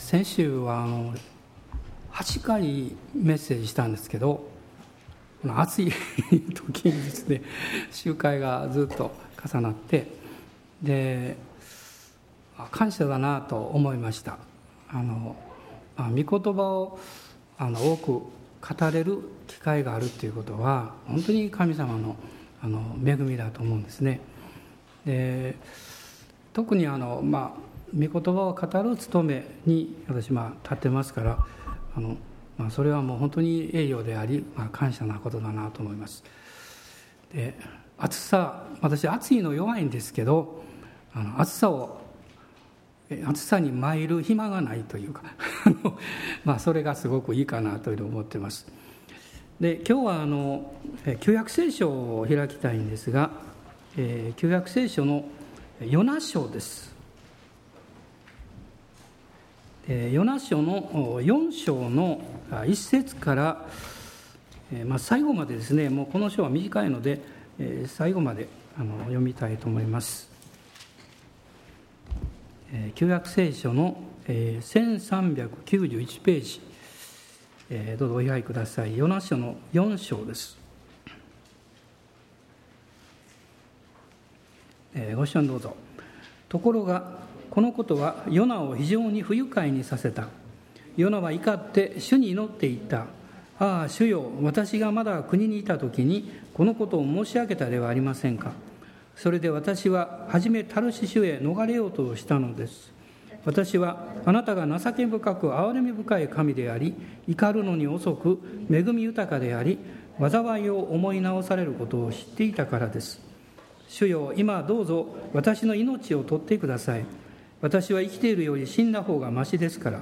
先週はあの8回メッセージしたんですけど暑い時にですね集会がずっと重なってで感謝だなと思いました。あのま御言葉をあの多く語れる機会があるということは本当に神様のあの恵みだと思うんですね。で特にあの、まあ、御言葉を語る務めに私まあ立ってますからあの、まあ、それはもう本当に栄誉であり、まあ、感謝なことだなと思います。で暑さ私暑いの弱いんですけどあの暑さを暑さに参る暇がないというか まあそれがすごくいいかなというふうに思ってます。で今日はあの旧約聖書を開きたいんですが、えー、旧約聖書のヨナ書です。ヨナ書の4章の1節から、まあ、最後までですねもうこの章は短いので最後まであの読みたいと思います。旧約聖書の1391ページ。どうぞお開きください。ヨナ書の4章です。ご視聴どうぞ。ところがこのことはヨナを非常に不愉快にさせた。ヨナは怒って主に祈っていった。ああ主よ私がまだ国にいた時にこのことを申し上げたではありませんか。それで私は初めタルシシュへ逃れようとしたのです。私はあなたが情け深く憐れみ深い神であり怒るのに遅く恵み豊かであり災いを思い直されることを知っていたからです。主よ今どうぞ私の命を取ってください。私は生きているより死んだ方がましですから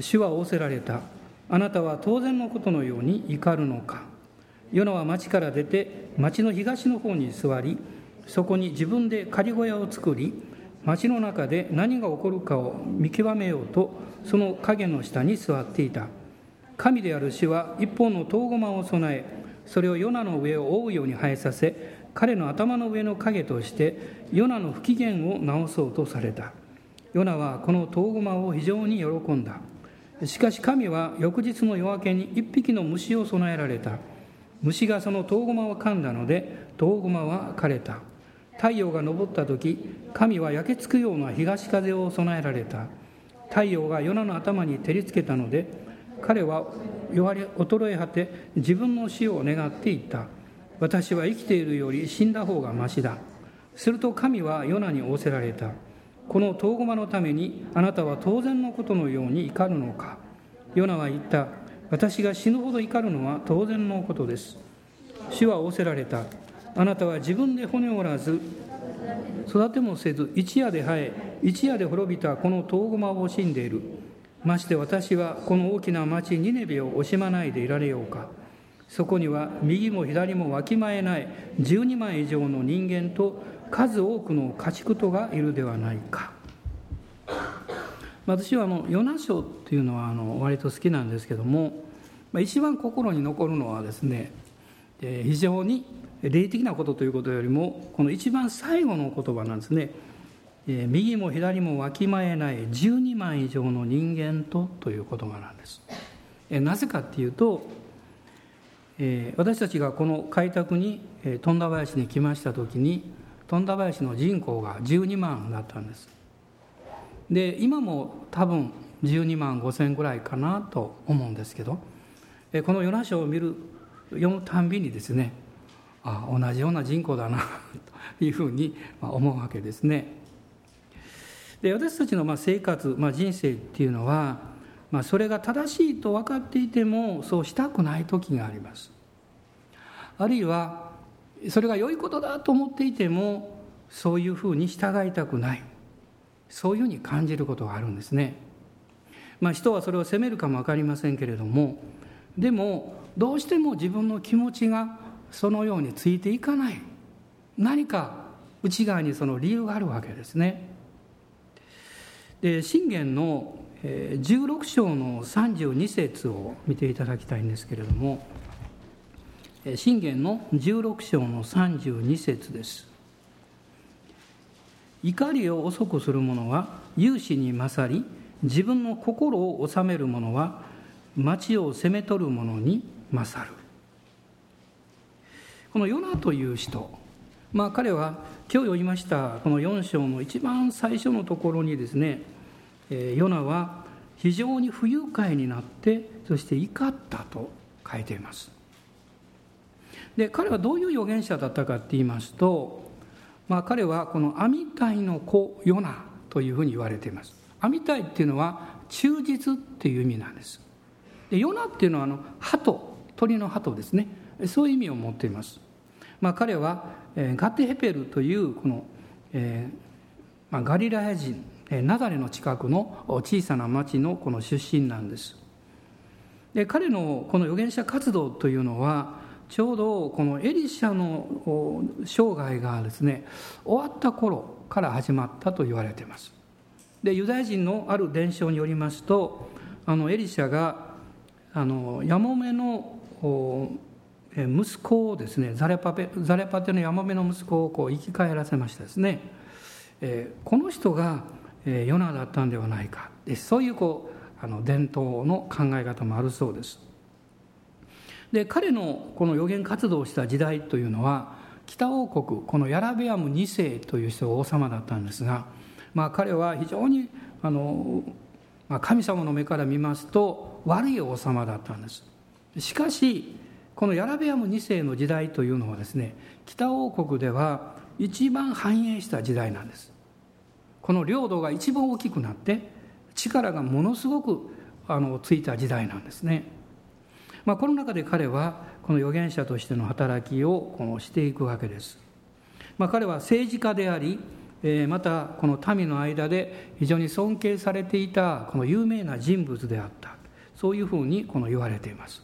主は仰せられた。あなたは当然のことのように怒るのか。ヨナは町から出て町の東の方に座りそこに自分で仮小屋を作り町の中で何が起こるかを見極めようとその影の下に座っていた。神である主は一本の遠駒を備えそれをヨナの上を覆うように生えさせ彼の頭の上の影としてヨナの不機嫌を直そうとされた。ヨナはこの遠駒を非常に喜んだ。しかし神は翌日の夜明けに一匹の虫を備えられた。虫がその遠駒を噛んだので遠駒は枯れた。太陽が昇った時神は焼けつくような東風を備えられた。太陽がヨナの頭に照りつけたので彼は弱り衰え果て自分の死を願っていった。私は生きているより死んだ方がましだ。すると神はヨナに仰せられた。この遠駒のためにあなたは当然のことのように怒るのか？ヨナは言った。私が死ぬほど怒るのは当然のことです。主は仰せられた。あなたは自分で骨折らず育てもせず一夜で生え一夜で滅びたこの遠駒を惜しんでいる。まして私はこの大きな町ニネベを惜しまないでいられようか。そこには右も左もわきまえない12万以上の人間と数多くの家畜とがいるではないか。私はあのヨナ書っていうのはあの割と好きなんですけども一番心に残るのはですね非常に霊的なことということよりもこの一番最後の言葉なんですね。右も左もわきまえない12万以上の人間とという言葉なんです。なぜかっていうと私たちがこの開拓に富田林に来ました時に富田林の人口が12万だったんです。で今も多分12万5千ぐらいかなと思うんですけどこの与那書を見る読むたんびにですねあ同じような人口だなというふうに思うわけですね。で私たちのま生活、まあ、人生っていうのは、まあ、それが正しいと分かっていてもそうしたくない時があります。あるいはそれが良いことだと思っていてもそういうふうに従いたくないそういうふうに感じることがあるんですね。まあ、人はそれを責めるかも分かりませんけれどもでもどうしても自分の気持ちがそのようについていかない何か内側にその理由があるわけですね。で信玄の16章の32節を見ていただきたいんですけれども信玄の16章の32節です。怒りを遅くする者は勇士に勝り自分の心を治める者は町を攻め取る者に勝る。このヨナという人まあ彼は今日読みましたこの4章の一番最初のところにですねヨナは非常に不愉快になってそして怒ったと書いています。で彼はどういう預言者だったかって言いますと、まあ、彼はこのアミタイの子ヨナというふうに言われています。アミタイっていうのは忠実っていう意味なんです。でヨナっていうのはあの鳩鳥の鳩ですね。そういう意味を持っています、まあ、彼は、えー、ガテヘペルというこの、えーまあ、ガリラヤ人ナザレの近くの小さな町のこの出身なんです。で彼のこの預言者活動というのはちょうどこのエリシャの生涯がですね終わった頃から始まったと言われています。でユダヤ人のある伝承によりますとあのエリシャがあのヤモメの息子をですねザレパペザレパテのヤモメの息子をこう生き返らせましたですね、えー、この人が、ヨナだったんではないか。そういうこうあの伝統の考え方もあるそうです。で彼のこの予言活動をした時代というのは北王国このヤラベアム2世という人が王様だったんですが、まあ、彼は非常にあの、まあ、神様の目から見ますと悪い王様だったんです。しかしこのヤラベアム2世の時代というのはですね北王国では一番繁栄した時代なんです。この領土が一番大きくなって力がものすごくあのついた時代なんですね、まあ、この中で彼はこの預言者としての働きをこのしていくわけです、まあ、彼は政治家でありまたこの民の間で非常に尊敬されていたこの有名な人物であった。そういうふうにこの言われています。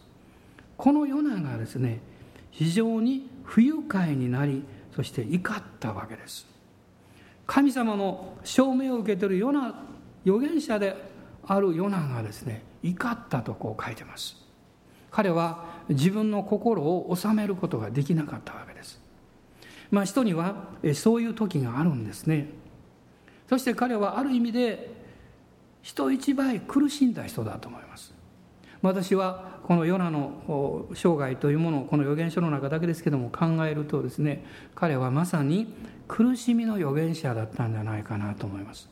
このヨナがですね非常に不愉快になりそして怒ったわけです。神様の証明を受けているヨナ預言者であるヨナがですね怒ったとこう書いてます。彼は自分の心を収めることができなかったわけです。まあ人にはそういう時があるんですね。そして彼はある意味で人一倍苦しんだ人だと思います。私はこのヨナの生涯というものをこの預言書の中だけですけども考えるとですね彼はまさに苦しみの預言者だったんじゃないかなと思います。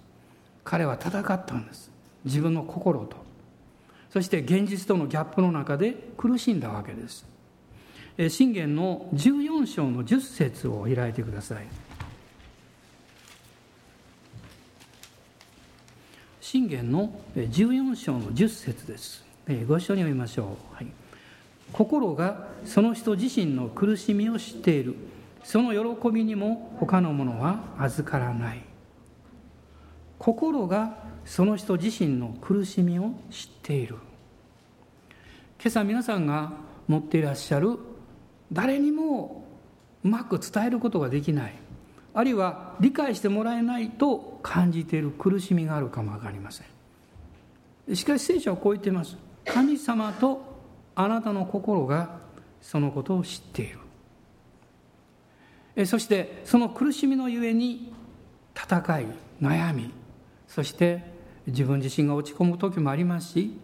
彼は戦ったんです。自分の心と。そして現実とのギャップの中で苦しんだわけです。信玄の14章の10節を開いてください。信玄の14章の10節です。ご一緒に読みましょう、はい、心がその人自身の苦しみを知っている。その喜びにも他のものは預からない。心がその人自身の苦しみを知っている。今朝皆さんが持っていらっしゃる誰にもうまく伝えることができない。あるいは理解してもらえないと感じている苦しみがあるかも分かりません。しかし聖書はこう言っています。神様とあなたの心がそのことを知っている。そしてその苦しみのゆえに戦い悩みそして自分自身が落ち込む時もありますし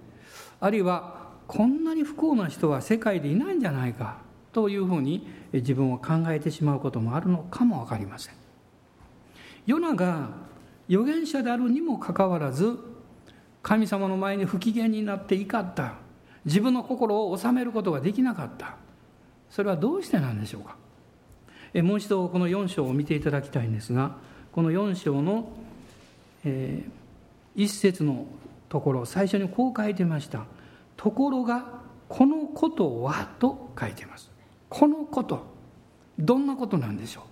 あるいはこんなに不幸な人は世界でいないんじゃないかというふうに自分を考えてしまうこともあるのかも分かりません。ヨナが預言者であるにもかかわらず神様の前に不機嫌になって怒った自分の心を収めることができなかったそれはどうしてなんでしょうか。えもう一度この4章を見ていただきたいんですがこの4章の、えー、一節のところ最初にこう書いてました「ところがこのことは」と書いてます。このこと。どんなことなんでしょう、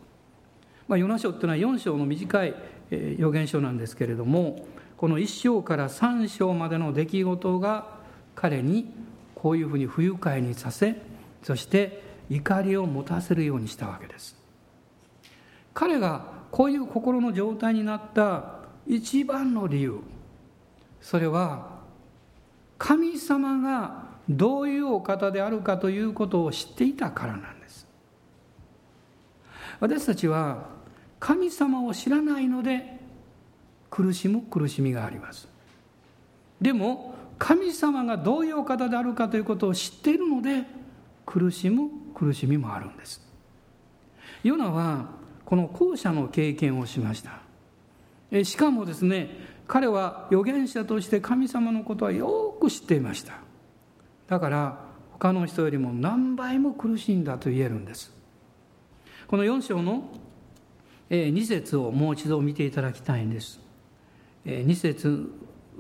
まあ、ヨナ書っていうのは4章の短い、予言書なんですけれどもこの1章から3章までの出来事が彼にこういうふうに不愉快にさせそして怒りを持たせるようにしたわけです。彼がこういう心の状態になった一番の理由。それは神様がどういうお方であるかということを知っていたからなんです。私たちは神様を知らないので苦しむ苦しみがあります。でも神様がどういうお方であるかということを知っているので苦しむ苦しみもあるんです。ヨナはこの後者の経験をしました。しかもですね彼は預言者として神様のことはよく知っていました。だから他の人よりも何倍も苦しいんだと言えるんです。この4章の2節をもう一度見ていただきたいんです。2節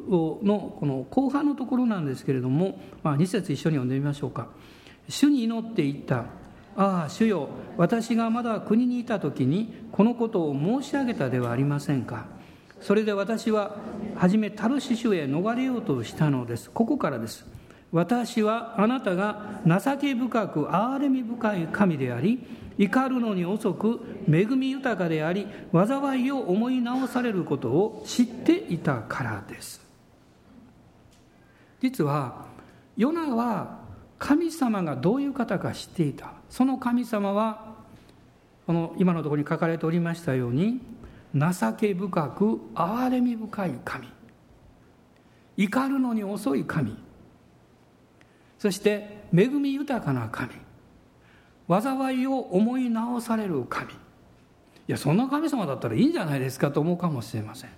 のこの後半のところなんですけれども、まあ、2節一緒に読んでみましょうか。主に祈っていった。ああ主よ私がまだ国にいた時にこのことを申し上げたではありませんか。それで私は初めタルシシュへ逃れようとしたのです。ここからです。私はあなたが情け深く憐れみ深い神であり怒るのに遅く恵み豊かであり災いを思い直されることを知っていたからです。実はヨナは神様がどういう方か知っていた。その神様はこの今のところに書かれておりましたように情け深く憐れみ深い神。怒るのに遅い神。そして恵み豊かな神。災いを思い直される神。いやそんな神様だったらいいんじゃないですかと思うかもしれません。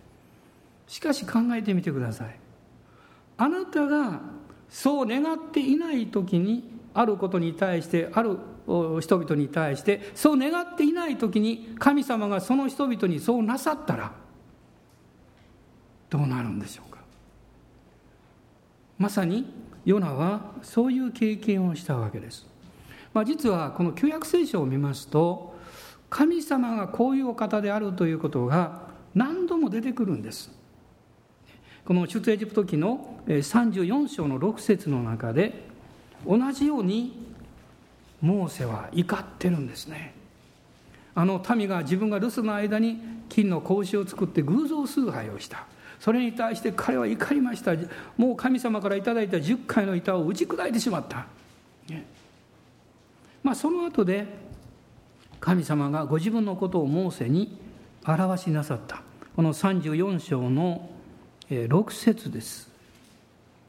しかし考えてみてください。あなたがそう願っていない時にあることに対してある人々に対してそう願っていない時に神様がその人々にそうなさったらどうなるんでしょうか。まさにヨナはそういう経験をしたわけです、まあ、実はこの旧約聖書を見ますと神様がこういうお方であるということが何度も出てくるんです。この出エジプト記の34章の6節の中で同じようにモーセは怒ってるんですね。あの民が自分が留守の間に金の格子を作って偶像崇拝をした。それに対して彼は怒りました。もう神様から頂いた10回の板を打ち砕いてしまった、ね、まあその後で神様がご自分のことをモーセに表しなさった。この34章の6節です。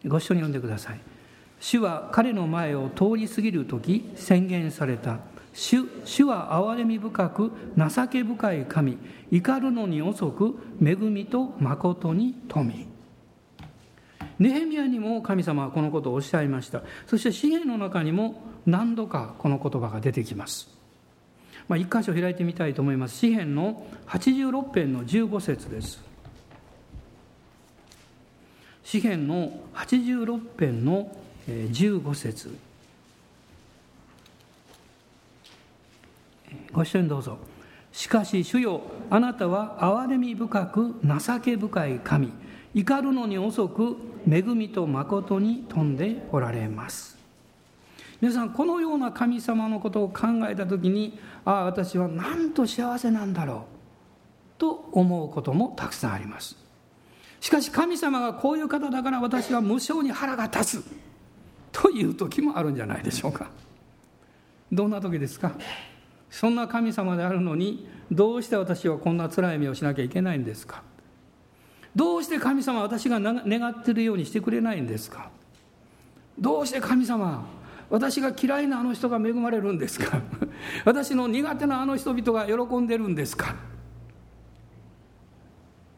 ご一緒に読んでください。主は彼の前を通り過ぎる時宣言された。主主は憐れみ深く情け深い神怒るのに遅く恵みと誠に富ネヘミヤにも神様はこのことをおっしゃいました。そして詩篇の中にも何度かこの言葉が出てきます。まあ、一箇所開いてみたいと思います。詩篇の86編の15節です。詩篇の86編の15節。ご一緒にどうぞ。しかし主よあなたは憐れみ深く情け深い神。怒るのに遅く恵みと誠に富んでおられます。皆さんこのような神様のことを考えた時にああ私はなんと幸せなんだろう。と思うこともたくさんあります。しかし神様がこういう方だから私は無性に腹が立つ。という時もあるんじゃないでしょうか。どんな時ですか？そんな神様であるのにどうして私はこんな辛い目をしなきゃいけないんですか？どうして神様私が願っているようにしてくれないんですか？どうして神様私が嫌いなあの人が恵まれるんですか？私の苦手なあの人々が喜んでるんですか？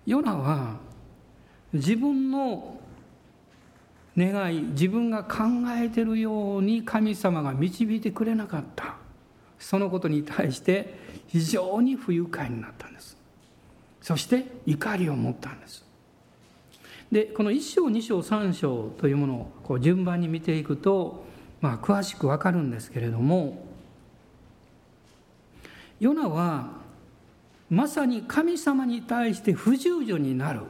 ヨナは自分の願い自分が考えてるように神様が導いてくれなかった。そのことに対して非常に不愉快になったんです。そして怒りを持ったんです。でこの1章2章3章というものをこう順番に見ていくと、まあ、詳しくわかるんですけれどもヨナはまさに神様に対して不従順になる。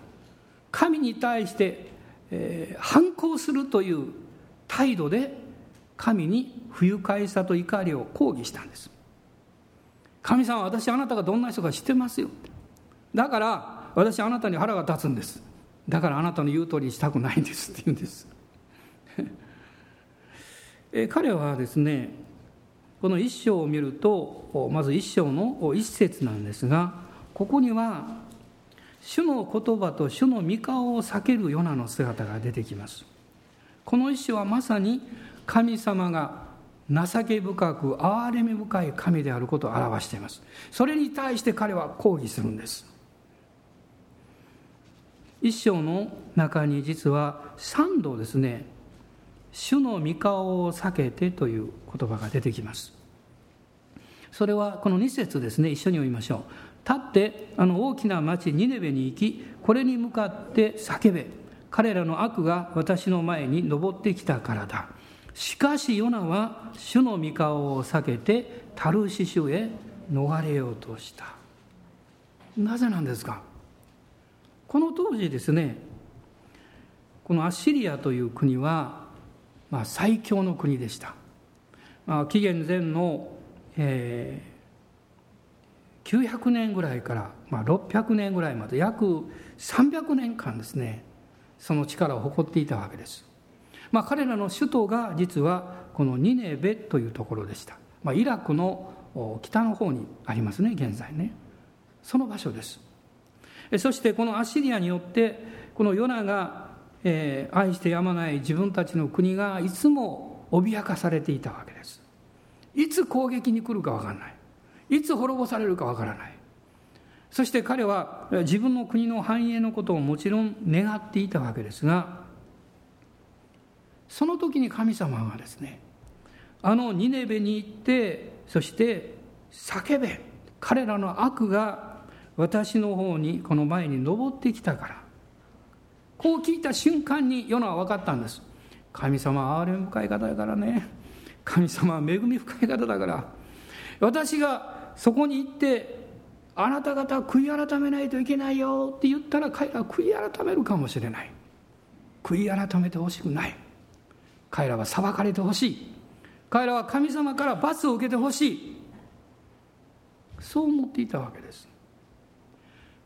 神に対して、えー、反抗するという態度で神に不愉快さと怒りを抗議したんです。神様私あなたがどんな人か知ってますよ。だから私あなたに腹が立つんです。だからあなたの言う通りにしたくないんです。って言うんです。え彼はですねこの一章を見るとまず一章の一節なんですがここには主の言葉と主の御顔を避けるヨナの姿が出てきます。この一種はまさに神様が情け深く憐れみ深い神であることを表しています。それに対して彼は抗議するんです。一章の中に実は3度ですね主の御顔を避けてという言葉が出てきます。それはこの2節ですね一緒に読みましょう。立ってあの大きな町ニネベに行きこれに向かって叫べ。彼らの悪が私の前に登ってきたからだ。しかしヨナは主の御顔を避けてタルシシュへ逃れようとした。なぜなんですか？この当時ですねこのアッシリアという国は、まあ、最強の国でした、まあ、紀元前の、えー、900年ぐらいから、まあ、600年ぐらいまで約300年間ですねその力を誇っていたわけです。まあ、彼らの首都が実はこのニネベというところでした、まあ、イラクの北の方にありますね現在ね。その場所です。そしてこのアシリアによってこのヨナが、えー、愛してやまない自分たちの国がいつも脅かされていたわけです。いつ攻撃に来るか分からない。いつ滅ぼされるか分からない。そして彼は自分の国の繁栄のことをもちろん願っていたわけですがその時に神様がですねあのニネベに行ってそして叫べ。彼らの悪が私の方にこの前に登ってきたから。こう聞いた瞬間に世のは分かったんです。神様憐れ深い方だからね。神様は恵み深い方だから。私がそこに行ってあなた方悔い改めないといけないよって言ったら彼らは悔い改めるかもしれない。悔い改めてほしくない。彼らは裁かれてほしい。彼らは神様から罰を受けてほしい。そう思っていたわけです。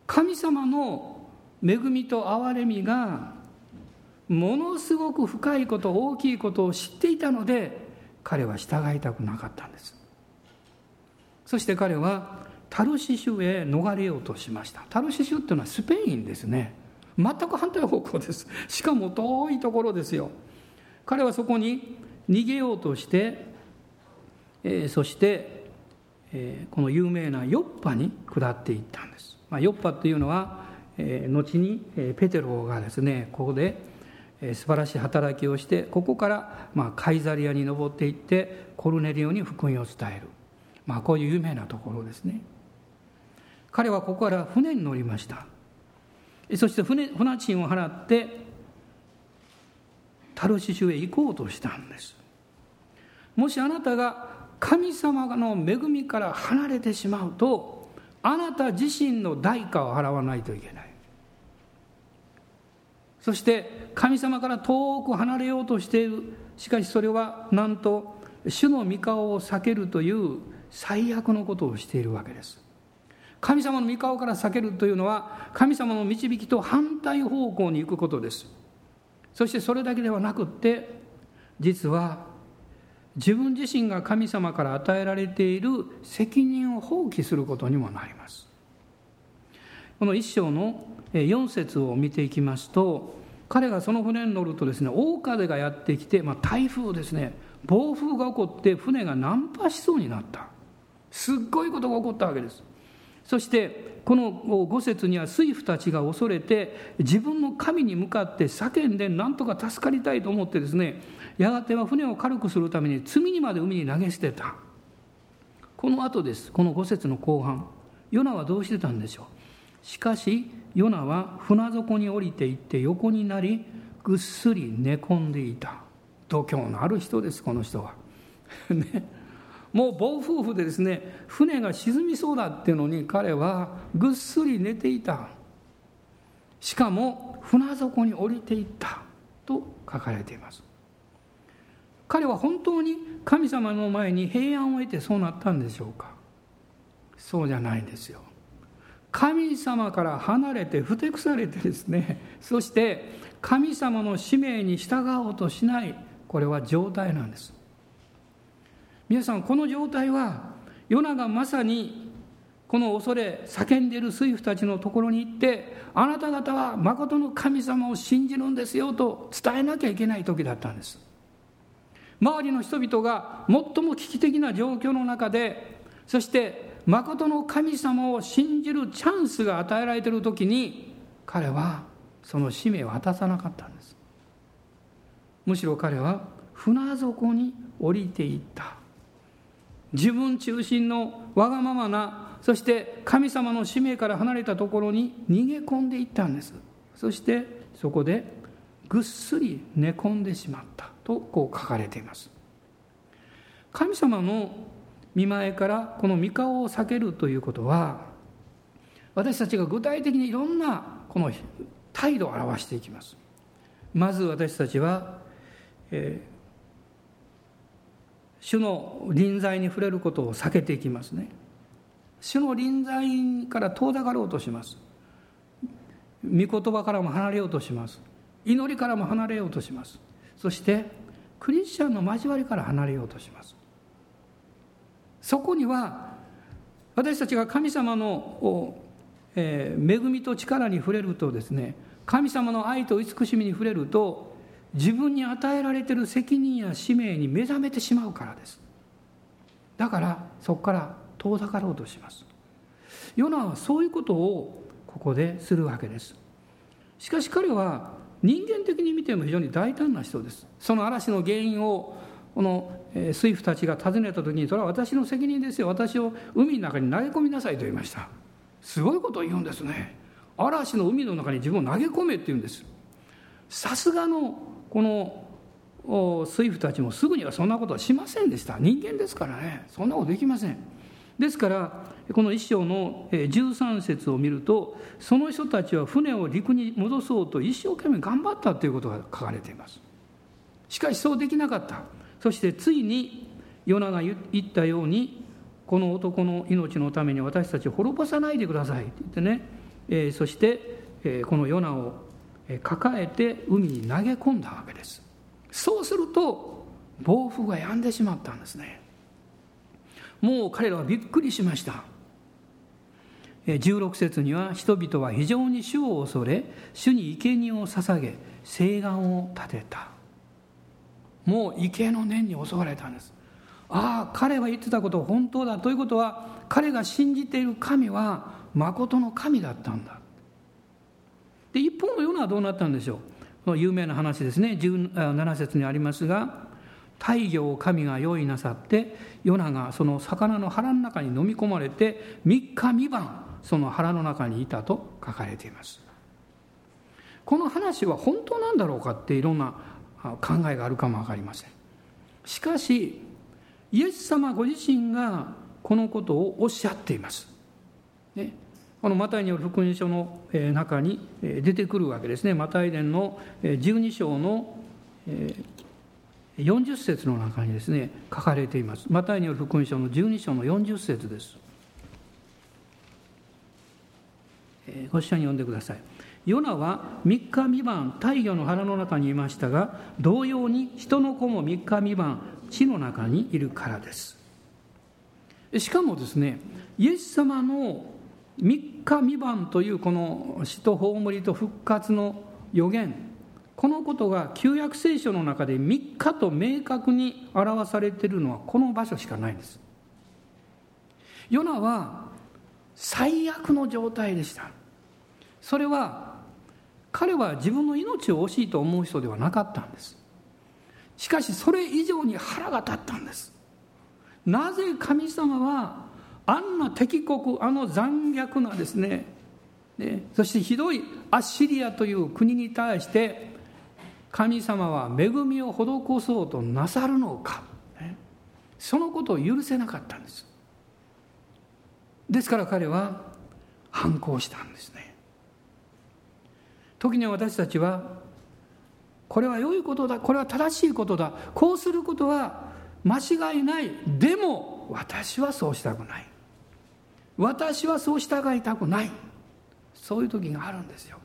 神様の恵みと憐れみがものすごく深いこと大きいことを知っていたので彼は従いたくなかったんです。そして彼はタルシシュへ逃れようとしました。タルシシュっていうのはスペインですね。全く反対方向です。しかも遠いところですよ。彼はそこに逃げようとして、えー、そして、えー、この有名なヨッパに下っていったんです、まあ、ヨッパっていうのは、えー、後に、ペテロがですねここで、えー、素晴らしい働きをしてここから、まあ、カイザリアに登っていってコルネリオに福音を伝える、まあ、こういう有名なところですね。彼はここから船に乗りました。そして船船賃を払ってタルシシュへ行こうとしたんです。もしあなたが神様の恵みから離れてしまうとあなた自身の代価を払わないといけない。そして神様から遠く離れようとしている。しかしそれはなんと主の御顔を避けるという最悪のことをしているわけです。神様の御顔から避けるというのは神様の導きと反対方向に行くことです。そしてそれだけではなくって実は自分自身が神様から与えられている責任を放棄することにもなります。この一章の4節を見ていきますと彼がその船に乗るとですね大風がやってきて、まあ、台風ですね。暴風が起こって船が難破しそうになった。すっごいことが起こったわけです。そしてこの五節には水夫たちが恐れて自分の神に向かって叫んで何とか助かりたいと思ってですねやがては船を軽くするために罪にまで海に投げ捨てた。この後です。この五節の後半。ヨナはどうしてたんでしょう。しかしヨナは船底に降りていって横になりぐっすり寝込んでいた。度胸のある人ですこの人は。ね。もう暴風雨でですね船が沈みそうだっていうのに彼はぐっすり寝ていた。しかも船底に降りていった。と書かれています。彼は本当に神様の前に平安を得てそうなったんでしょうか。そうじゃないんですよ。神様から離れてふてくされてですねそして神様の使命に従おうとしない。これは状態なんです。皆さんこの状態はヨナがまさにこの恐れ叫んでいる水夫たちのところに行ってあなた方は誠の神様を信じるんですよと伝えなきゃいけない時だったんです。周りの人々が最も危機的な状況の中でそして誠の神様を信じるチャンスが与えられている時に彼はその使命を果たさなかったんです。むしろ彼は船底に降りていった。自分中心のわがままなそして神様の使命から離れたところに逃げ込んでいったんです。そしてそこでぐっすり寝込んでしまったとこう書かれています。神様の見前からこの御顔を避けるということは私たちが具体的にいろんなこの態度を表していきます。まず私たちは、えー、主の臨在に触れることを避けていきますね。主の臨在から遠ざかろうとします。御言葉からも離れようとします。祈りからも離れようとします。そしてクリスチャンの交わりから離れようとします。そこには私たちが神様の、え、恵みと力に触れるとですね神様の愛と慈しみに触れると自分に与えられてる責任や使命に目覚めてしまうからです。だからそこから遠ざかろうとします。ヨナはそういうことをここでするわけです。しかし彼は人間的に見ても非常に大胆な人です。その嵐の原因をこの水夫たちが尋ねた時にそれは私の責任ですよ。私を海の中に投げ込みなさいと言いました。すごいことを言うんですね。嵐の海の中に自分を投げ込めって言うんです。さすがのこの水夫たちもすぐにはそんなことはしませんでした。人間ですからね。そんなことできません。ですからこの一章の13節を見るとその人たちは船を陸に戻そうと一生懸命頑張ったということが書かれています。しかしそうできなかった。そしてついにヨナが言ったようにこの男の命のために私たちを滅ぼさないでくださいって言ってね、えー、そして、えー、このヨナを抱えて海に投げ込んだわけです。そうすると暴風が止んでしまったんですね。もう彼らはびっくりしました。16節には人々は非常に主を恐れ主に生贄を捧げ誓願を立てた。もう畏敬の念に襲われたんです。ああ彼は言ってたこと本当だ。ということは彼が信じている神は誠の神だったんだ。で一方のヨナはどうなったんでしょう。有名な話ですね。17節にありますが大魚を神が用意なさってヨナがその魚の腹の中に飲み込まれて3日3晩その腹の中にいたと書かれています。この話は本当なんだろうかっていろんな考えがあるかも分かりません。しかしイエス様ご自身がこのことをおっしゃっています、ね、このマタイによる福音書の中に出てくるわけですね。マタイ伝の12章の40節の中にですね書かれています。マタイによる福音書の12章の40節です。ご一緒に読んでください。ヨナは3日未満大魚の腹の中にいましたが同様に人の子も3日未満地の中にいるからです。しかもですねイエス様の3日未満というこの死と葬りと復活の予言。このことが旧約聖書の中で3日と明確に表されているのはこの場所しかないんです。ヨナは最悪の状態でした。それは彼は自分の命を惜しいと思う人ではなかったんです。しかしそれ以上に腹が立ったんです。なぜ神様はあんな敵国あの残虐なですね。ねそしてひどいアッシリアという国に対して神様は恵みを施そうとなさるのか、ね、そのことを許せなかったんです。ですから彼は反抗したんですね。時には私たちはこれは良いことだこれは正しいことだこうすることは間違いない。でも私はそうしたくない。私はそう従いたくない。そういう時があるんですよ。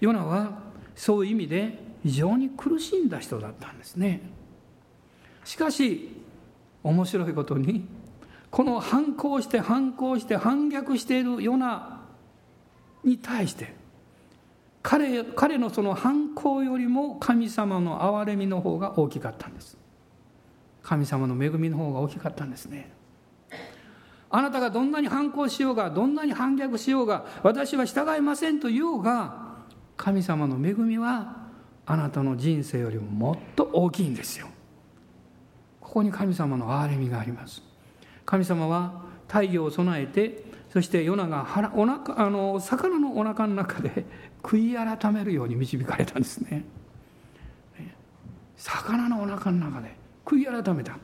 ヨナはそういう意味で非常に苦しんだ人だったんですね。しかし面白いことにこの反抗して反抗して反逆しているヨナに対して彼彼のその反抗よりも神様の憐れみの方が大きかったんです。神様の恵みの方が大きかったんですね。あなたがどんなに反抗しようがどんなに反逆しようが私は従いませんと言おうが神様の恵みはあなたの人生よりももっと大きいんですよ。ここに神様の憐れみがあります。神様は太陽を備えてそしてヨナが腹お腹あの魚のお腹の中で悔い改めるように導かれたんですね。魚のお腹の中で悔い改めた。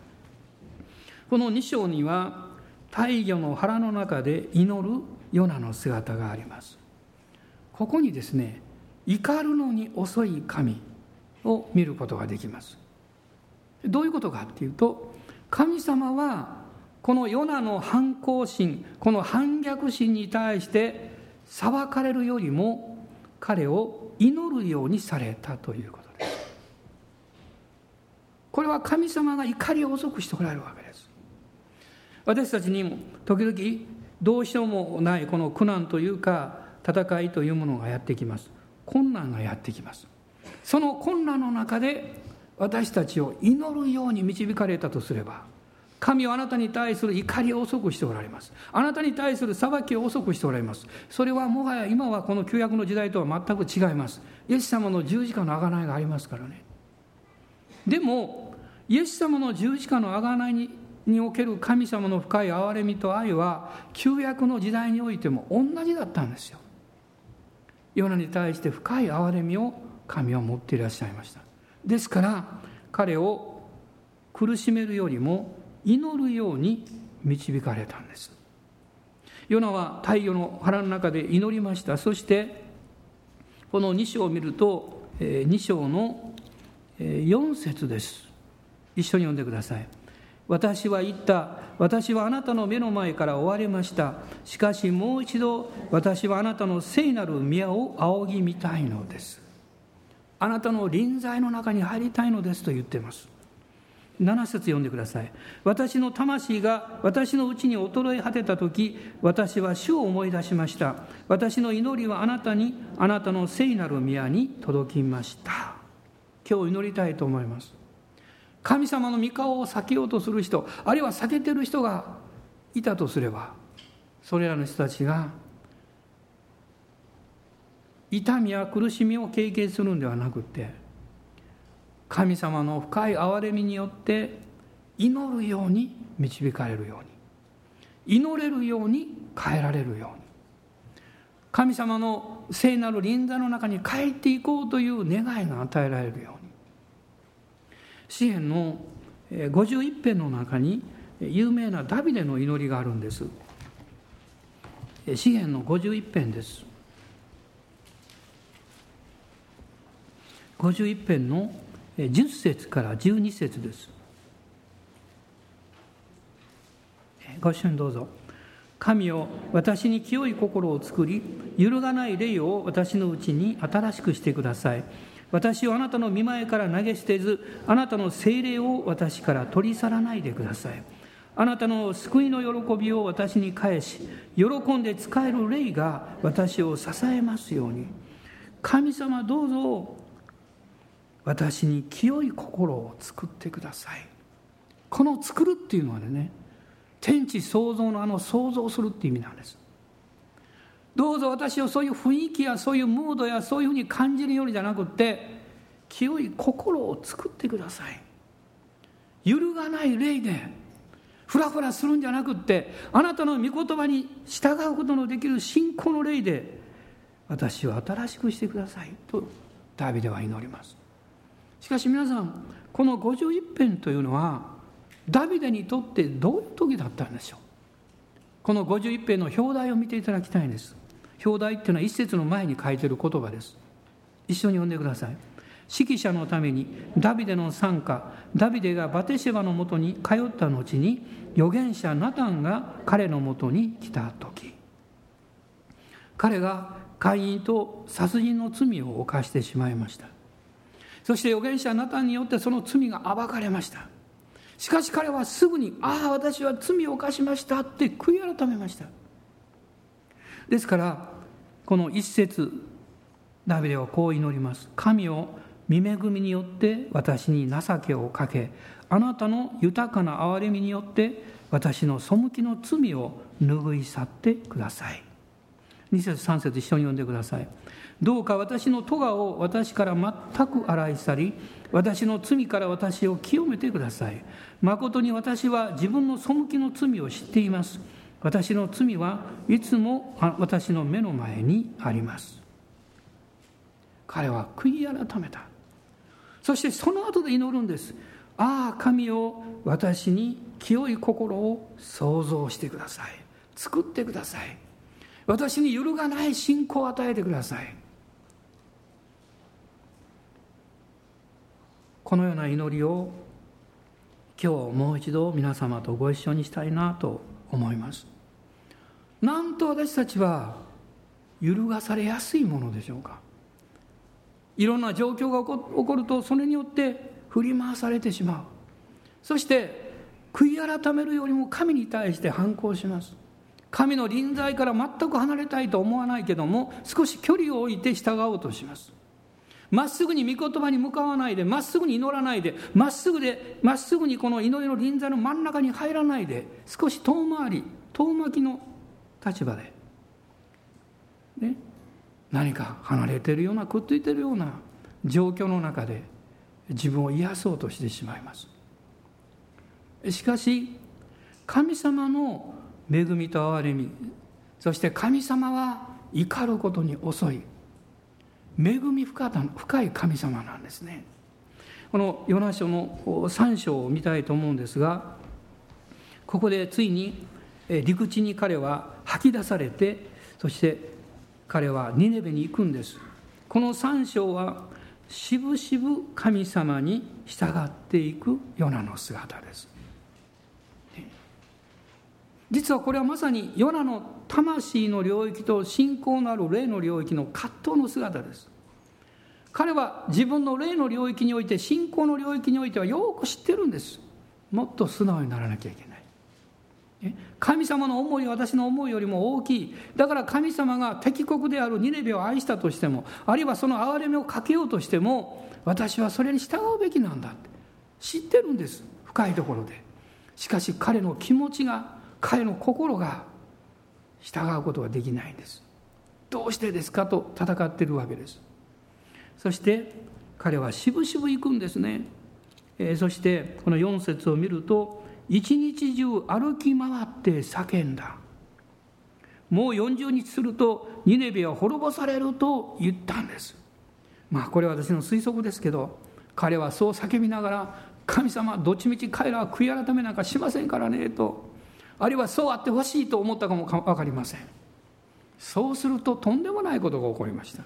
この2章には太陽の腹の中で祈るヨナの姿があります。ここにですね怒るのに遅い神を見ることができます。どういうことかっていうと神様はこのヨナの反抗心この反逆心に対して裁かれるよりも彼を祈るようにされたということです。これは神様が怒りを遅くしておられるわけです。私たちにも時々どうしようもないこの苦難というか戦いというものがやってきます。困難がやってきます。その困難の中で私たちを祈るように導かれたとすれば神はあなたに対する怒りを遅くしておられます。あなたに対する裁きを遅くしておられます。それはもはや今はこの旧約の時代とは全く違います。イエス様の十字架の贖いがありますからね。でもイエス様の十字架の贖いににおける神様の深い憐れみと愛は旧約の時代においても同じだったんですよ。ヨナに対して深い憐れみを神は持っていらっしゃいました。ですから彼を苦しめるよりも祈るように導かれたんです。ヨナは太陽の腹の中で祈りました。そしてこの2章を見ると2章の4節です。一緒に読んでください。私は言った。私はあなたの目の前から追われました。しかしもう一度私はあなたの聖なる宮を仰ぎ見たいのです。あなたの臨在の中に入りたいのですと言っています。7節読んでください。私の魂が私のうちに衰え果てた時私は主を思い出しました。私の祈りはあなたにあなたの聖なる宮に届きました。今日祈りたいと思います。神様の御顔を避けようとする人あるいは避けてる人がいたとすればそれらの人たちが痛みや苦しみを経験するんではなくて神様の深い憐れみによって祈るように導かれるように祈れるように変えられるように神様の聖なる臨座の中に帰っていこうという願いが与えられるように詩篇の51編の中に有名なダビデの祈りがあるんです。詩篇の51編です。51編の10節から12節です。ご一緒にどうぞ。神を私に清い心を作り揺るがない霊を私のうちに新しくしてください。私をあなたの見前から投げ捨てずあなたの精霊を私から取り去らないでください。あなたの救いの喜びを私に返し喜んで使える霊が私を支えますように。神様どうぞ私に清い心を作ってください。この作るっていうのはね天地創造のあの創造するっていう意味なんです。どうぞ私をそういう雰囲気やそういうムードやそういうふうに感じるようにじゃなくって清い心を作ってください。揺るがない霊でふらふらするんじゃなくってあなたの御言葉に従うことのできる信仰の霊で私を新しくしてください。とダビデは祈ります。しかし皆さんこの51編というのはダビデにとってどういう時だったんでしょう。この51編の表題を見ていただきたいんです。表題っていうのは一節の前に書いてる言葉です。一緒に読んでください。指揮者のためにダビデの参加ダビデがバテシェバのもとに通った後に預言者ナタンが彼のもとに来た時。彼が会員と殺人の罪を犯してしまいました。そして預言者ナタンによってその罪が暴かれました。しかし彼はすぐに「ああ私は罪を犯しました」って悔い改めました。ですからこの一節ダビデはこう祈ります。神を見恵みによって私に情けをかけあなたの豊かな憐れみによって私の背きの罪を拭い去ってください。2節3節一緒に読んでください。どうか私の咎を私から全く洗い去り私の罪から私を清めてください。誠に私は自分の背きの罪を知っています。私の罪はいつも私の目の前にあります。彼は悔い改めた。そしてその後で祈るんです。ああ神を私に清い心を創造してください。作ってください。私に揺るがない信仰を与えてください。このような祈りを今日もう一度皆様とご一緒にしたいなと思います。なんと私たちは揺るがされやすいものでしょうか。いろんな状況が起こるとそれによって振り回されてしまう。そして悔い改めるよりも神に対して反抗します。神の臨在から全く離れたいと思わないけども少し距離を置いて従おうとします。まっすぐに御言葉に向かわないでまっすぐに祈らないでまっすぐでまっすぐにこの祈りの臨在の真ん中に入らないで少し遠回り遠巻きの立場で、ね、何か離れてるようなくっついてるような状況の中で自分を癒そうとしてしまいます。しかし神様の恵みと憐れみそして神様は怒ることに遅い。恵み深い神様なんですね。このヨナ書の3章を見たいと思うんですがここでついに陸地に彼は吐き出されてそして彼はニネベに行くんです。この3章はしぶしぶ神様に従っていくヨナの姿です。実はこれはまさにヨナの魂の領域と信仰のある霊の領域の葛藤の姿です。彼は自分の霊の領域において信仰の領域においてはよく知ってるんです。もっと素直にならなきゃいけない。神様の思いは私の思いよりも大きい。だから神様が敵国であるニネベを愛したとしてもあるいはその憐れみをかけようとしても私はそれに従うべきなんだって知ってるんです。深いところで。しかし彼の気持ちが彼の心が従うことができないんです。どうしてですかと戦っているわけです。そして彼はしぶしぶ行くんですね、えー、そしてこの4節を見ると一日中歩き回って叫んだ。もう40日するとニネベは滅ぼされると言ったんです。まあこれは私の推測ですけど彼はそう叫びながら神様どっちみち彼らは悔い改めなんかしませんからねとあるいはそうあってほしいと思ったかも分かりません。そうするととんでもないことが起こりました。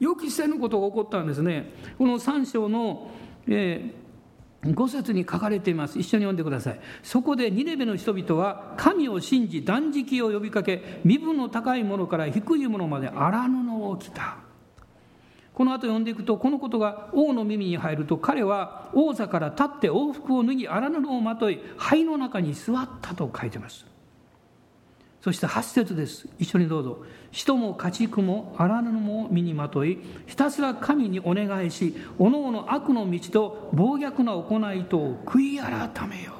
予期せぬことが起こったんですね。この3章の、えー、5節に書かれています。一緒に読んでください。そこでニネベの人々は神を信じ断食を呼びかけ身分の高いものから低いものまで荒布を着た。この後読んでいくとこのことが王の耳に入ると彼は王座から立って往復を脱ぎ荒布をまとい灰の中に座ったと書いてます。そして8節です。一緒にどうぞ。人も家畜も荒布も身にまといひたすら神にお願いしおのおの悪の道と暴虐な行いと悔い改めよ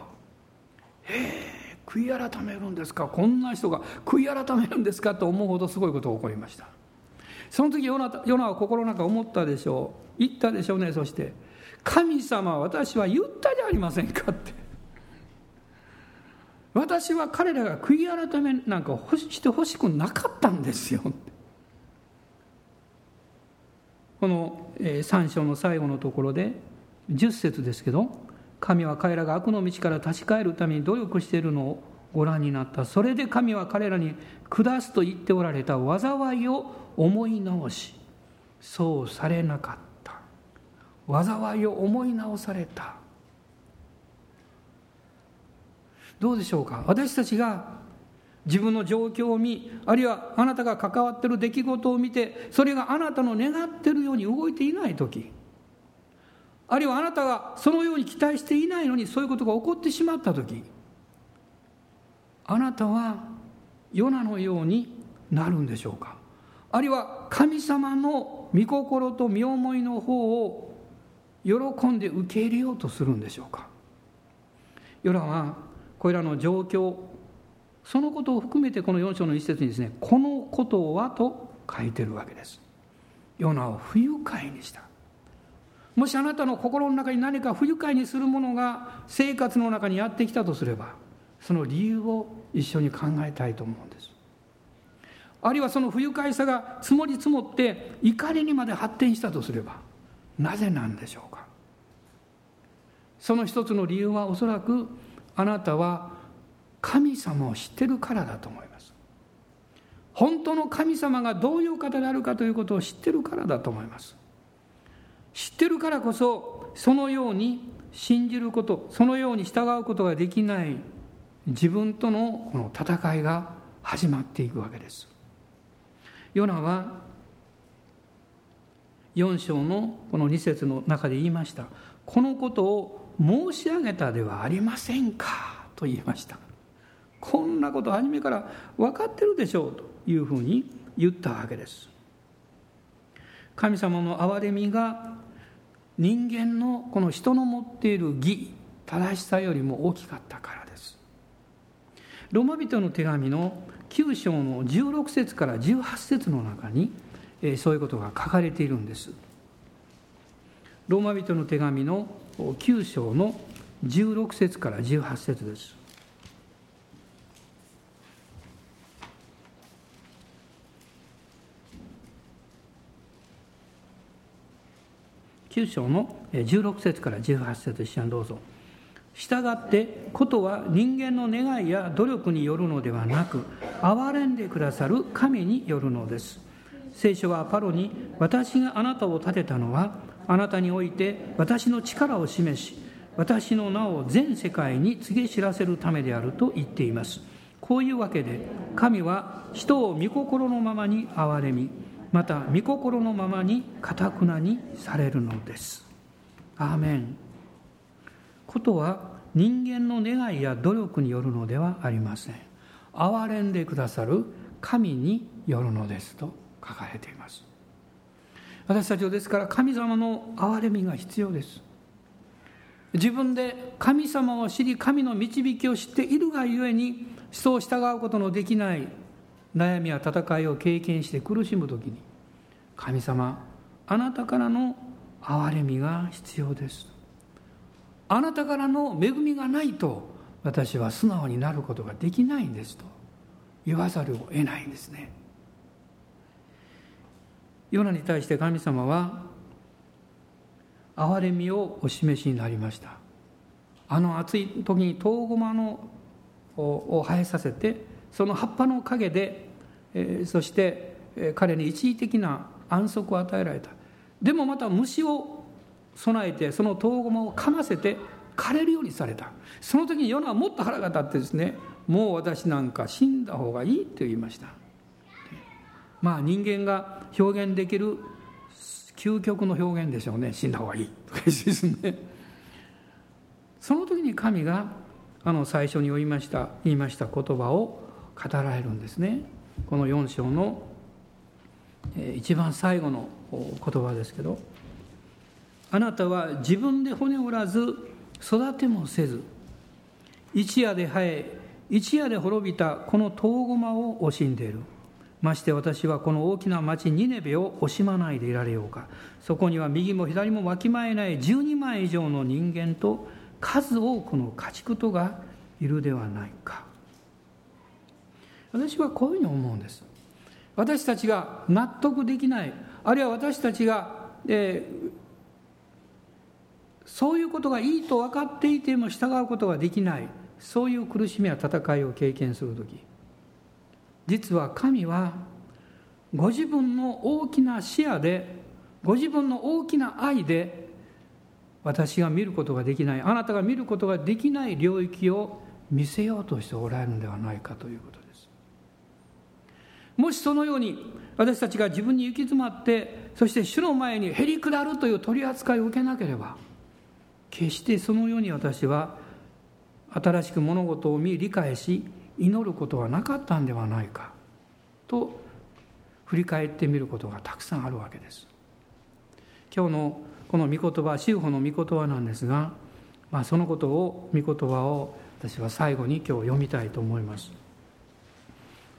う。へえ悔い改めるんですか。こんな人が悔い改めるんですかと思うほどすごいことが起こりました。その時ヨナヨナは心の中思ったでしょう。言ったでしょうねそして「神様私は言ったじゃありませんか」って。私は彼らが悔い改めなんかしてほしくなかったんですよ。この3章の最後のところで10節ですけど神は彼らが悪の道から立ち返るために努力しているのをご覧になった。それで神は彼らに下すと言っておられた災いを思い直しそうされなかった。災いを思い直された。どうでしょうか？私たちが自分の状況を見あるいはあなたが関わっている出来事を見てそれがあなたの願ってるように動いていない時あるいはあなたがそのように期待していないのにそういうことが起こってしまった時あなたはヨナのようになるんでしょうか？あるいは神様の御心と身思いの方を喜んで受け入れようとするんでしょうか？ヨナはこれらの状況そのことを含めてこの4章の一節にですね「このことは」と書いてるわけです。ヨナを不愉快にした。もしあなたの心の中に何か不愉快にするものが生活の中にやってきたとすればその理由を一緒に考えたいと思うんです。あるいはその不愉快さが積もり積もって怒りにまで発展したとすればなぜなんでしょうか？その一つの理由はおそらくあなたは神様を知ってるからだと思います。本当の神様がどういう方であるかということを知ってるからだと思います。知ってるからこそそのように信じることそのように従うことができない自分とのこの戦いが始まっていくわけです。ヨナは4章のこの2節の中で言いました。このことを申し上げたではありませんかと言いました。こんなこと初めから分かってるでしょうというふうに言ったわけです。神様の憐れみが人間のこの人の持っている義正しさよりも大きかったから。ローマ人の手紙の9章の16節から18節の中にそういうことが書かれているんですローマ人の手紙の9章の16節から18節です9章の16節から18節一緒にどうぞ。したがってことは人間の願いや努力によるのではなく憐れんでくださる神によるのです。聖書はパロに私があなたを立てたのはあなたにおいて私の力を示し私の名を全世界に告げ知らせるためであると言っています。こういうわけで神は人を御心のままに憐れみまた御心のままにかたくなにされるのです。アーメン。ことは人間の願いや努力によるのではありません。憐れんでくださる神によるのですと書かれています。私たちはですから神様の憐れみが必要です。自分で神様を知り神の導きを知っているがゆえに人を従うことのできない悩みや戦いを経験して苦しむ時に神様あなたからの憐れみが必要です。あなたからの恵みがないと私は素直になることができないんですと言わざるを得ないんですね。ヨナに対して神様は憐れみをお示しになりました。あの暑い時にトウゴマのを生えさせてその葉っぱの陰で、えー、そして彼に一時的な安息を与えられた。でもまた虫を備えてその遠駒をかませて枯れるようにされた。その時にヨナはもっと腹が立ってですねもう私なんか死んだ方がいいと言いました。まあ人間が表現できる究極の表現でしょうね。死んだ方がいいとかですね。その時に神があの最初に言いました言いました言葉を語られるんですね。この4章の一番最後の言葉ですけど。あなたは自分で骨折らず育てもせず一夜で生え一夜で滅びたこの遠駒を惜しんでいる。まして私はこの大きな町ニネベを惜しまないでいられようか。そこには右も左もわきまえない12万以上の人間と数多くの家畜とがいるではないか。私はこういうふうに思うんです。私たちが納得できないあるいは私たちが、えー、そういうことがいいと分かっていても従うことができない。そういう苦しみや戦いを経験する時。実は神はご自分の大きな視野でご自分の大きな愛で私が見ることができない。あなたが見ることができない領域を見せようとしておられるのではないかということです。もしそのように私たちが自分に行き詰まってそして主の前にへり下るという取り扱いを受けなければ決してそのように私は新しく物事を見理解し祈ることはなかったんではないかと振り返ってみることがたくさんあるわけです。今日のこの御言葉修法の御言葉なんですが、まあ、そのことを御言葉を私は最後に今日読みたいと思います。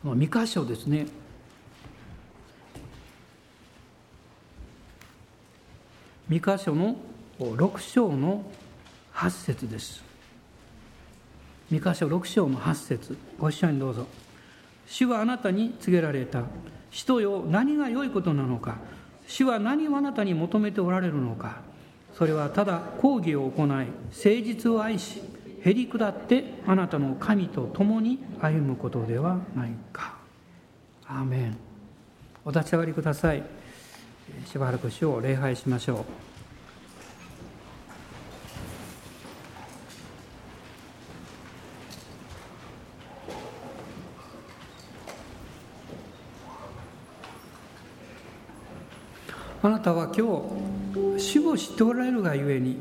三箇所ですね。三箇所の6章の8節です。三箇所6章の8節ご一緒にどうぞ。主はあなたに告げられた。人よ何が良いことなのか。主は何をあなたに求めておられるのか。それはただ講義を行い誠実を愛しへり下ってあなたの神と共に歩むことではないか。アーメン。お立ち上がりください。しばらく主を礼拝しましょう。あなたは今日主を知っておられるがゆえに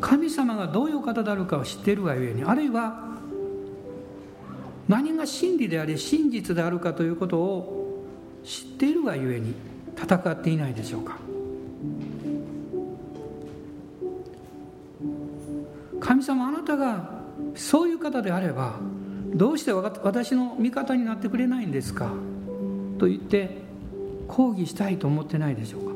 神様がどういう方であるかを知っているがゆえにあるいは何が真理であり真実であるかということを知っているがゆえに戦っていないでしょうか。神様あなたがそういう方であればどうして私の味方になってくれないんですかと言って抗議したいと思ってないでしょうか。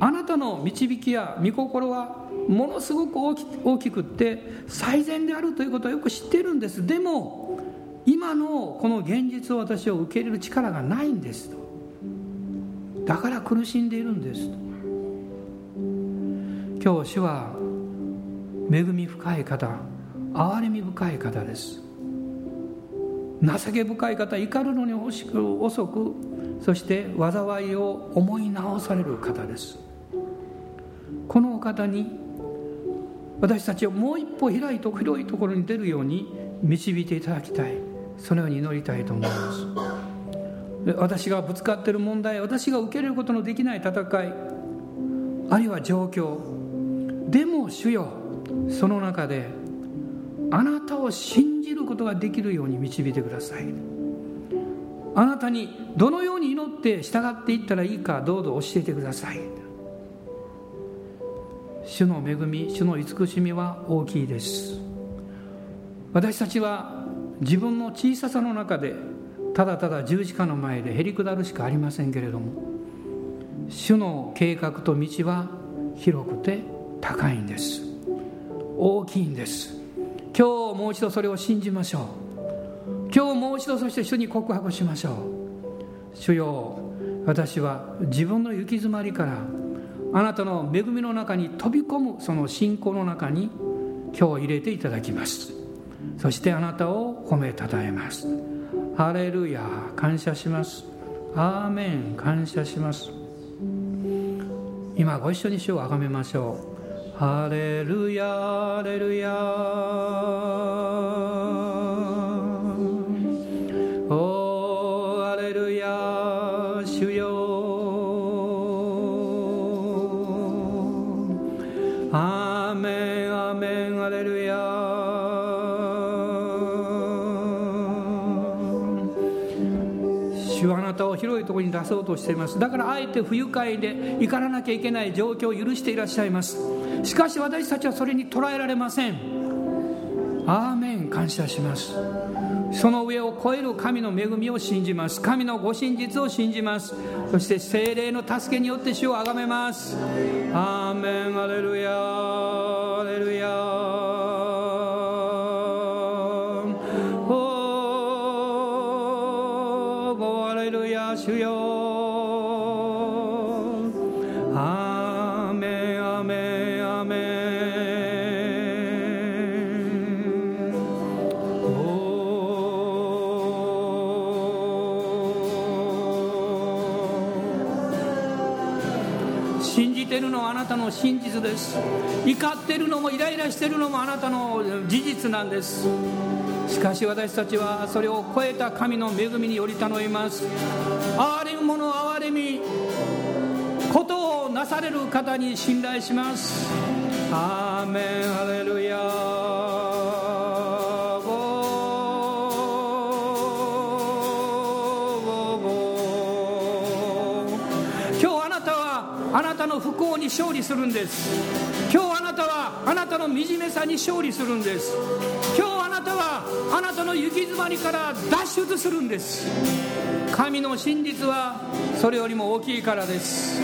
あなたの導きや御心はものすごく大き大きくって最善であるということはよく知ってるんです。でも今のこの現実を私を受け入れる力がないんですと。だから苦しんでいるんですと。今日主は恵み深い方憐れみ深い方です。情け深い方怒るのに遅くそして災いを思い直される方です。方に私たちをもう一歩開いと広いところに出るように導いていただきたい。そのように祈りたいと思います。私がぶつかっている問題私が受け入れることのできない戦いあるいは状況でも主よその中であなたを信じることができるように導いてください。あなたにどのように祈って従っていったらいいかどうぞ教えてください。主の恵み主の慈しみは大きいです。私たちは自分の小ささの中でただただ十字架の前でへり下るしかありませんけれども主の計画と道は広くて高いんです。大きいんです。今日もう一度それを信じましょう。今日もう一度そして主に告白しましょう。主よ私は自分の行き詰まりからあなたの恵みの中に飛び込むその信仰の中に今日入れていただきます。そしてあなたを褒めたたえます。ハレルヤ。感謝します。アーメン。感謝します。今ご一緒に主をあがめましょう。ハレルヤ。ハレルヤ。広いとこに出そうとしています。だからあえて不愉快で行かなきゃいけない状況を許していらっしゃいます。しかし私たちはそれに捉えられません。アーメン。感謝します。その上を超える神の恵みを信じます。神のご真実を信じます。そして精霊の助けによって主をあがめます。アーメン。アレルヤアレルヤの真実です。怒ってるのもイライラしてるのもあなたの事実なんです。しかし私たちはそれを超えた神の恵みにより頼みます。憐れむ者憐れみことをなされる方に信頼します。アーメン。ハレルヤたの不幸に勝利するんです。今日あなたはあなたの惨めさに勝利するんです。今日あなたはあなたの行き詰まりから脱出するんです。神の真実はそれよりも大きいからです。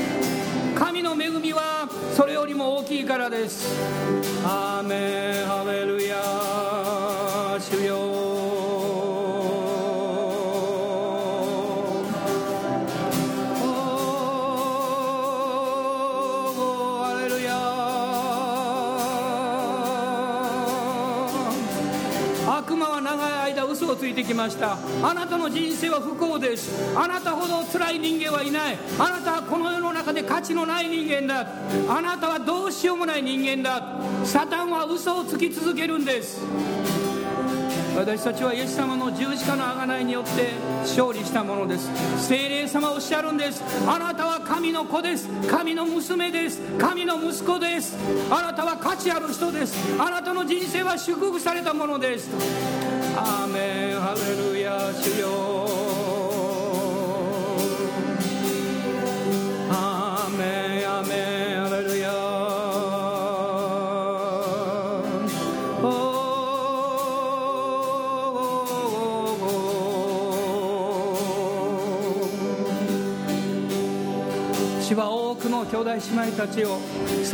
神の恵みはそれよりも大きいからです。アーメンハレルきました。あなたの人生は不幸です。あなたほど辛い人間はいない。あなたはこの世の中で価値のない人間だ。あなたはどうしようもない人間だ。サタンは嘘をつき続けるんです。私たちはイエス様の十字架の贖いによって勝利したものです。聖霊様おっしゃるんです。あなたは神の子です。神の娘です。神の息子です。あなたは価値ある人です。あなたの人生は祝福されたものです。アーメン。主は多くの兄弟姉妹たちを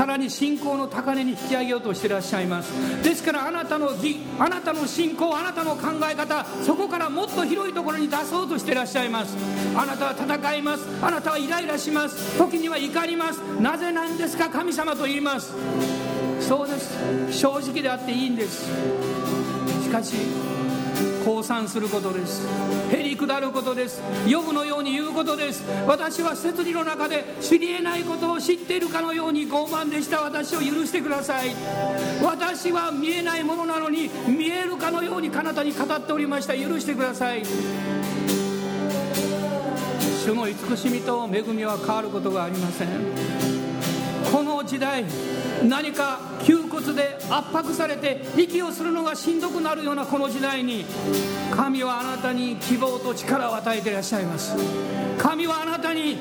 さらに信仰の高値に引き上げようとしてらっしゃいます。ですからあなたの義あなたの信仰あなたの考え方そこからもっと広いところに出そうとしてらっしゃいます。あなたは戦います。あなたはイライラします。時には怒ります。なぜなんですか？神様と言います。そうです。正直であっていいんです。しかし降参することです。下ることです。ヨブのように言うことです。私は摂理の中で知り得ないことを知っているかのように傲慢でした。私を許してください。私は見えないものなのに見えるかのように彼方に語っておりました。許してください。主の慈しみと恵みは変わることがありません。この時代何か窮屈で圧迫されて息をするのがしんどくなるようなこの時代に神はあなたに希望と力を与えていらっしゃいます。神はあなたに流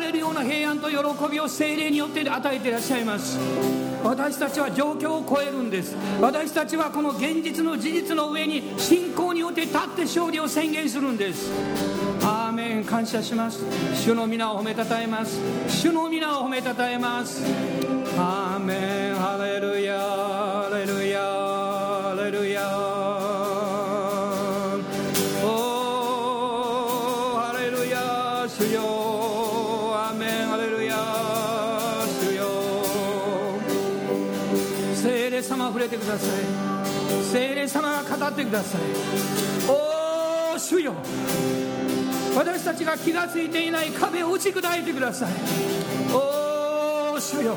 れるような平安と喜びを精霊によって与えていらっしゃいます。私たちは状況を超えるんです。私たちはこの現実の事実の上に信仰によって立って勝利を宣言するんです。アーメン感謝します。主の皆を褒めたたえます。主の皆を褒めたたえます。アーメンハレルヤハレルヤハレルヤおーハレルヤ主よアーメンハレルヤ主よ聖霊様触れてください。聖霊様が語ってください。おー主よ私たちが気がついていない壁を打ち砕いてください。おー主よ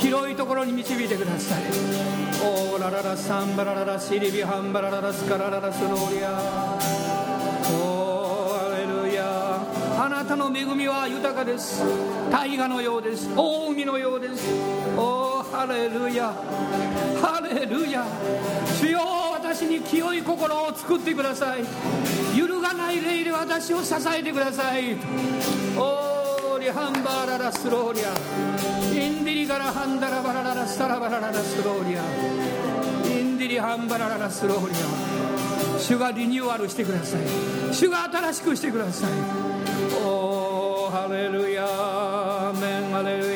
広いところに導いてください。オーラララサンバラララシリビハンバラララスカラララスローリア。おーハレルヤ。あなたの恵みは豊かです。大河のようです。大海のようです。おーハレルヤ。ハレルヤ。主よ私に清い心を作ってください。揺るがない霊で私を支えてください。おーリハンバーララスローリアインディリガラハンダラバラララスタラバラララスローリアインディリハンバラララスローリア主がリニューアルしてください主が新しくしてくださいおーハレルヤーメンハレルヤ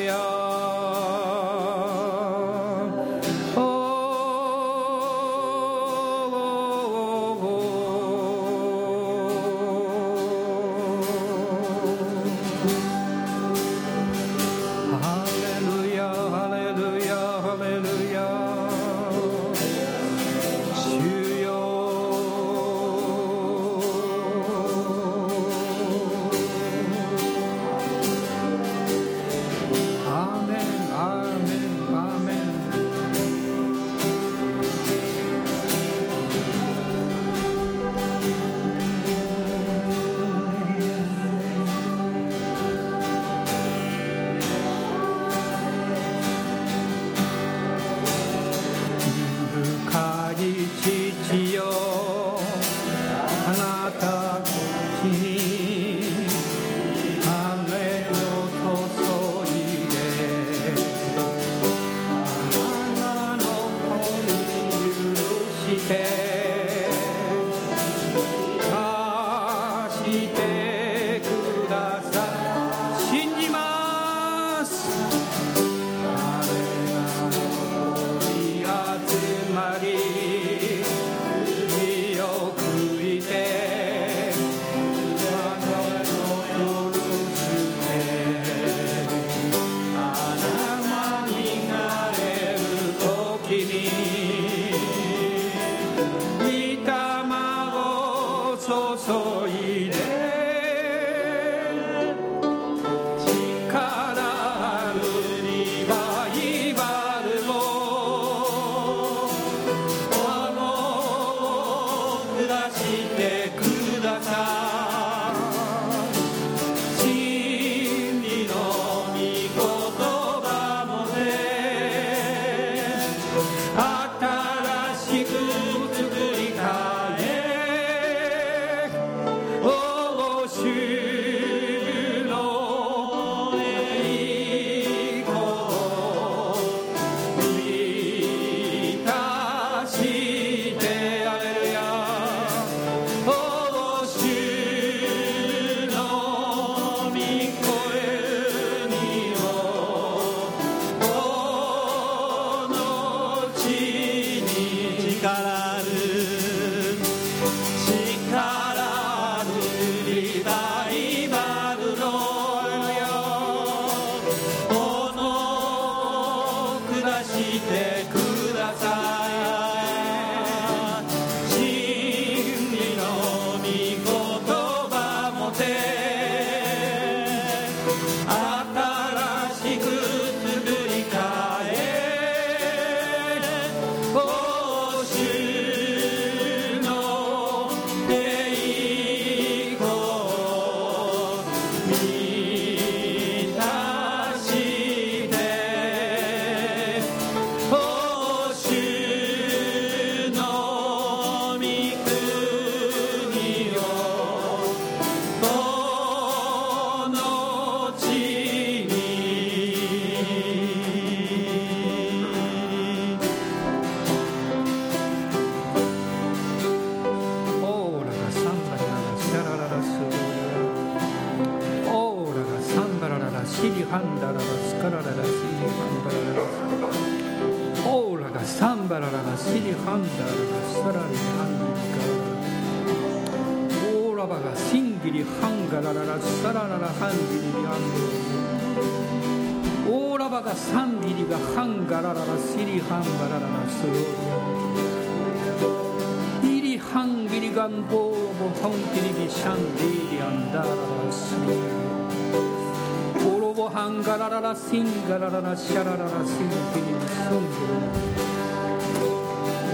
ラララシャラララシンキリスン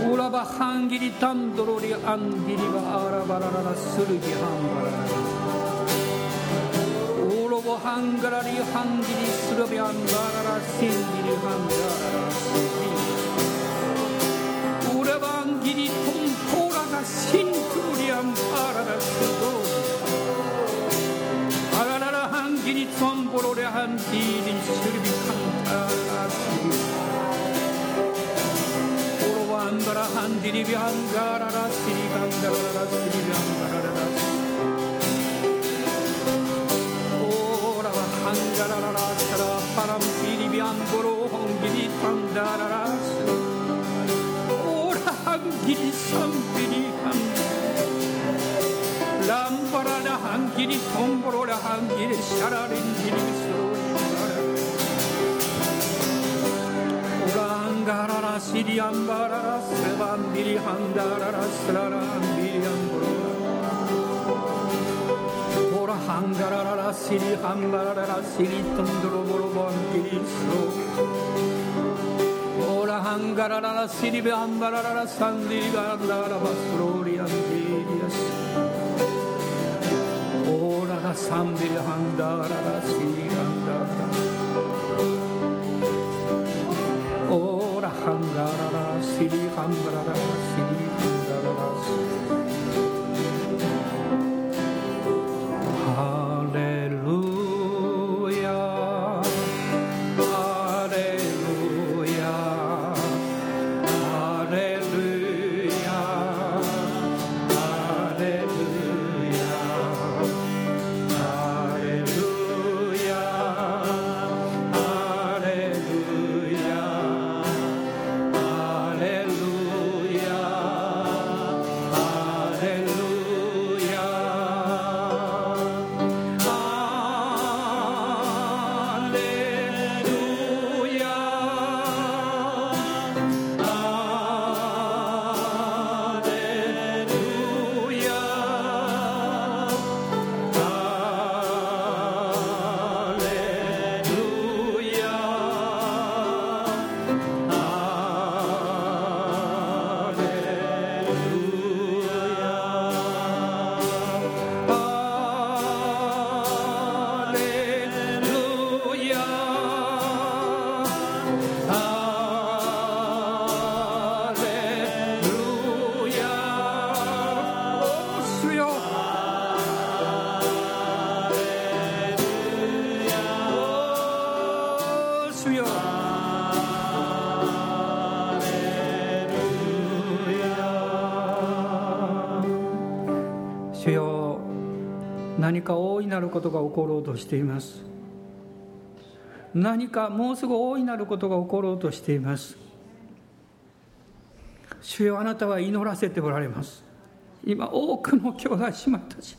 ドオラバハンギリタンドロリアンギリバアラバラララスルギハンガララオロボハンガラリハンギリスルビアンガララシンギリハンガララシンギリオラバンギリトンポラガシンリビアンガララシリガンダララシリビアンガララオラワハンガラララシャラパランティリビアンボロホンギリタンダララシオラハンギリサンピリハン lambarada hangiri tomborola hangiri shararindiri surundara urangarara siriambarara sevandiri handarara slarandiri amborora ora hangarara siri hambarara siri tondoro borobandiri sro ora hangarara siri ambarara sandiri gandara basrori andiri ora sandiri handarara siri gandara Sili Hambara ことが起ころうとしています。何かもうすぐ大いなることが起ころうとしています。主よあなたは祈らせておられます。今多くの兄弟姉妹たち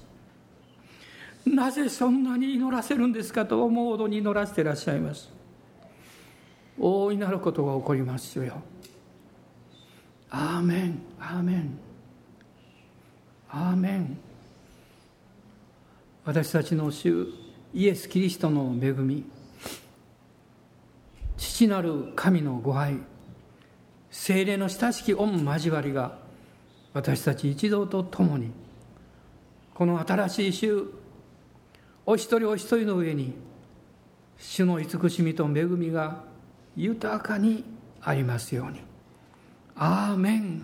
なぜそんなに祈らせるんですかと思うほどに祈らせていらっしゃいます。大いなることが起こります主よ。アーメンアーメン。アーメン。私たちの主イエス・キリストの恵み父なる神のご愛精霊の親しき御交わりが私たち一同と共にこの新しい週お一人お一人の上に主の慈しみと恵みが豊かにありますように。アーメン。